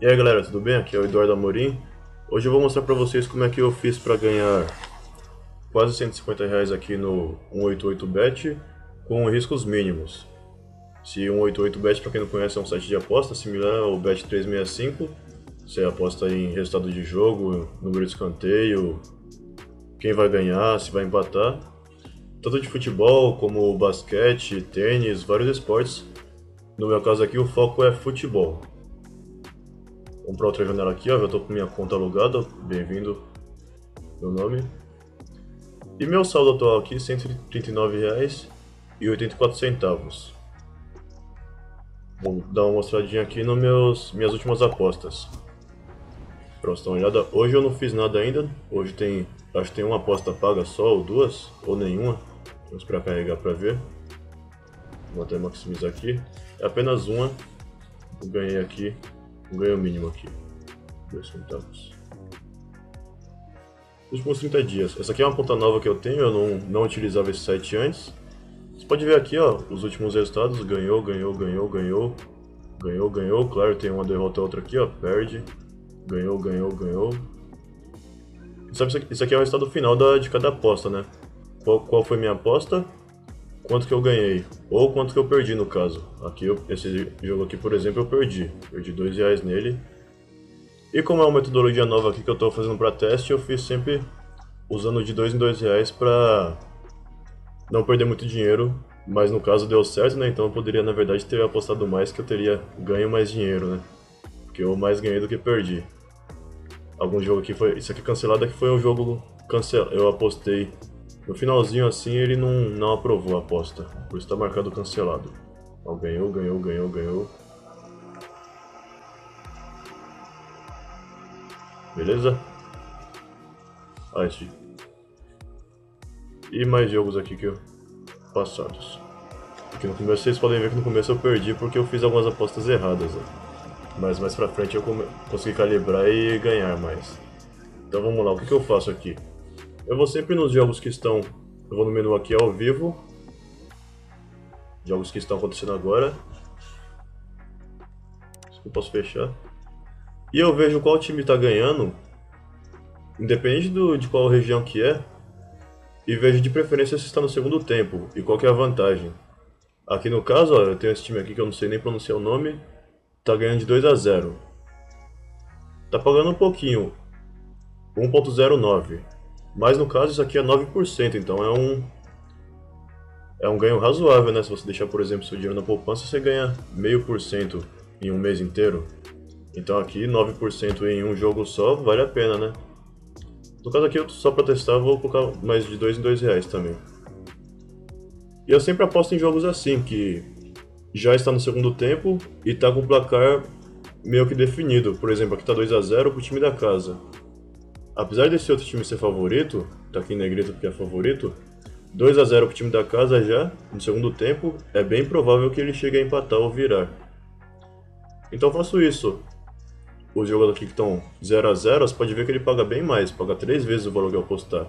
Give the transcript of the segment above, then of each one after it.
E aí galera, tudo bem? Aqui é o Eduardo Amorim. Hoje eu vou mostrar pra vocês como é que eu fiz pra ganhar quase 150 reais aqui no 188bet com riscos mínimos. Se 188bet, pra quem não conhece, é um site de aposta similar ao Bet365. Você aposta em resultado de jogo, número de escanteio, quem vai ganhar, se vai empatar. Tanto de futebol como basquete, tênis, vários esportes. No meu caso aqui o foco é futebol comprar outra janela aqui, ó. Já tô com minha conta alugada. Bem-vindo. Meu nome. E meu saldo atual aqui, R$ 139,84. Vou dar uma mostradinha aqui nas meus minhas últimas apostas. Pra vocês uma olhada. Hoje eu não fiz nada ainda. Hoje tem. Acho que tem uma aposta paga só, ou duas, ou nenhuma. Vamos esperar carregar pra ver. Vou até maximizar aqui. É apenas uma. Eu ganhei aqui ganho mínimo aqui. 2 centavos. Últimos 30 dias. Essa aqui é uma conta nova que eu tenho, eu não, não utilizava esse site antes. Você pode ver aqui, ó, os últimos resultados. Ganhou, ganhou, ganhou, ganhou. Ganhou, ganhou. Claro, tem uma derrota outra aqui, ó. Perde. Ganhou, ganhou, ganhou. Sabe, isso aqui é o resultado final da, de cada aposta, né? Qual, qual foi minha aposta? Quanto que eu ganhei, ou quanto que eu perdi no caso. Aqui, eu, esse jogo aqui, por exemplo, eu perdi. Perdi dois reais nele. E como é uma metodologia nova aqui que eu estou fazendo para teste, eu fiz sempre usando de dois em dois reais para não perder muito dinheiro. Mas no caso deu certo, né? Então eu poderia, na verdade, ter apostado mais que eu teria ganho mais dinheiro, né? Porque eu mais ganhei do que perdi. Algum jogo aqui foi... Isso aqui cancelado aqui foi um jogo cancelado. Eu apostei no finalzinho assim ele não, não aprovou a aposta, por isso está marcado cancelado. Então, ganhou, ganhou, ganhou, ganhou. Beleza? Ah, esse. E mais jogos aqui que eu... passados. Aqui no começo vocês podem ver que no começo eu perdi porque eu fiz algumas apostas erradas. Ó. Mas mais pra frente eu consegui calibrar e ganhar mais. Então vamos lá, o que, que eu faço aqui? Eu vou sempre nos jogos que estão. Eu vou no menu aqui ao vivo. Jogos que estão acontecendo agora. Eu posso fechar. E eu vejo qual time está ganhando. Independente do, de qual região que é. E vejo de preferência se está no segundo tempo. E qual que é a vantagem. Aqui no caso, ó, eu tenho esse time aqui que eu não sei nem pronunciar o nome. Tá ganhando de 2 a 0 Tá pagando um pouquinho. 1.09. Mas no caso isso aqui é 9%, então é um é um ganho razoável, né? Se você deixar, por exemplo, seu dinheiro na poupança, você ganha meio por cento em um mês inteiro. Então aqui 9% em um jogo só vale a pena, né? No caso aqui, só para testar, vou colocar mais de 2 em 2 reais também. E eu sempre aposto em jogos assim, que já está no segundo tempo e está com o placar meio que definido. Por exemplo, aqui está 2 a 0 para o time da casa. Apesar desse outro time ser favorito, tá aqui em negrito porque é favorito, 2 a 0 pro time da casa já, no segundo tempo, é bem provável que ele chegue a empatar ou virar. Então faço isso. Os jogadores aqui que estão 0 a 0 você pode ver que ele paga bem mais, paga 3 vezes o valor que eu apostar.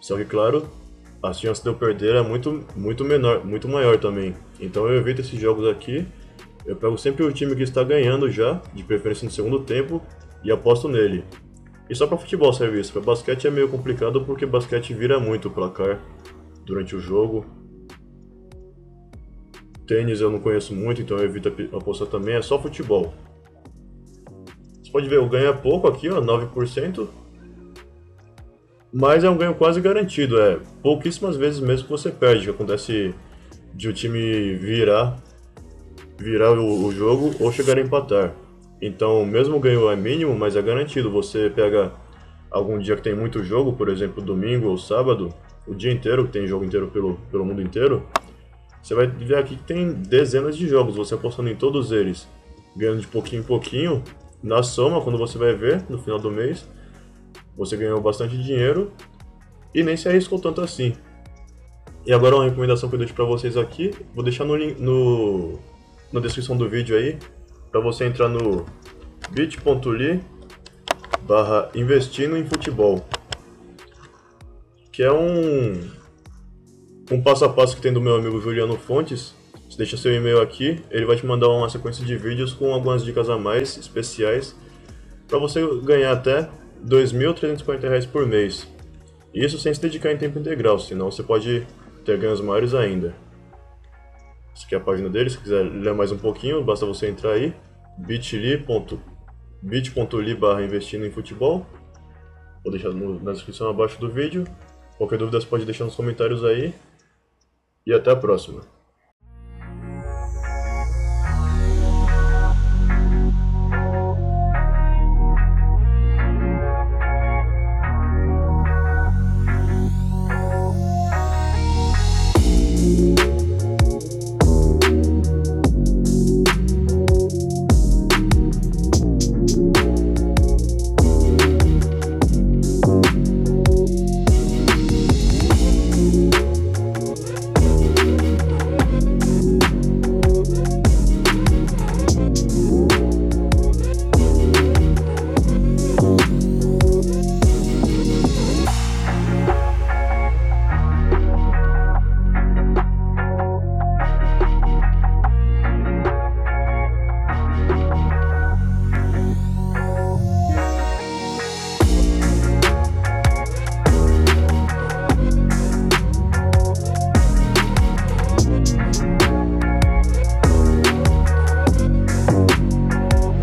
Só que claro, a chance de eu perder é muito, muito menor, muito maior também. Então eu evito esses jogos aqui. Eu pego sempre o time que está ganhando já, de preferência no segundo tempo, e aposto nele. E só para futebol serve isso. Para basquete é meio complicado porque basquete vira muito o placar durante o jogo. Tênis eu não conheço muito, então eu evito apostar também. É só futebol. Você pode ver, eu ganho pouco aqui, ó, 9%. Mas é um ganho quase garantido. É pouquíssimas vezes mesmo que você perde. Que acontece de o time virar, virar o, o jogo ou chegar a empatar. Então, mesmo o ganho é mínimo, mas é garantido. Você pega algum dia que tem muito jogo, por exemplo, domingo ou sábado, o dia inteiro, que tem jogo inteiro pelo, pelo mundo inteiro, você vai ver aqui que tem dezenas de jogos. Você apostando em todos eles, ganhando de pouquinho em pouquinho, na soma, quando você vai ver no final do mês, você ganhou bastante dinheiro e nem se arriscou tanto assim. E agora uma recomendação que eu deixo para vocês aqui, vou deixar no, no, na descrição do vídeo aí, para você entrar no bit.ly barra investindo em futebol que é um um passo a passo que tem do meu amigo Juliano Fontes Você deixa seu e-mail aqui, ele vai te mandar uma sequência de vídeos com algumas dicas a mais especiais para você ganhar até R$ 2.340 por mês. Isso sem se dedicar em tempo integral, senão você pode ter ganhos maiores ainda. Essa aqui é a página dele, se quiser ler mais um pouquinho, basta você entrar aí, bit.ly barra investindo em futebol. Vou deixar no, na descrição abaixo do vídeo. Qualquer dúvida você pode deixar nos comentários aí. E até a próxima.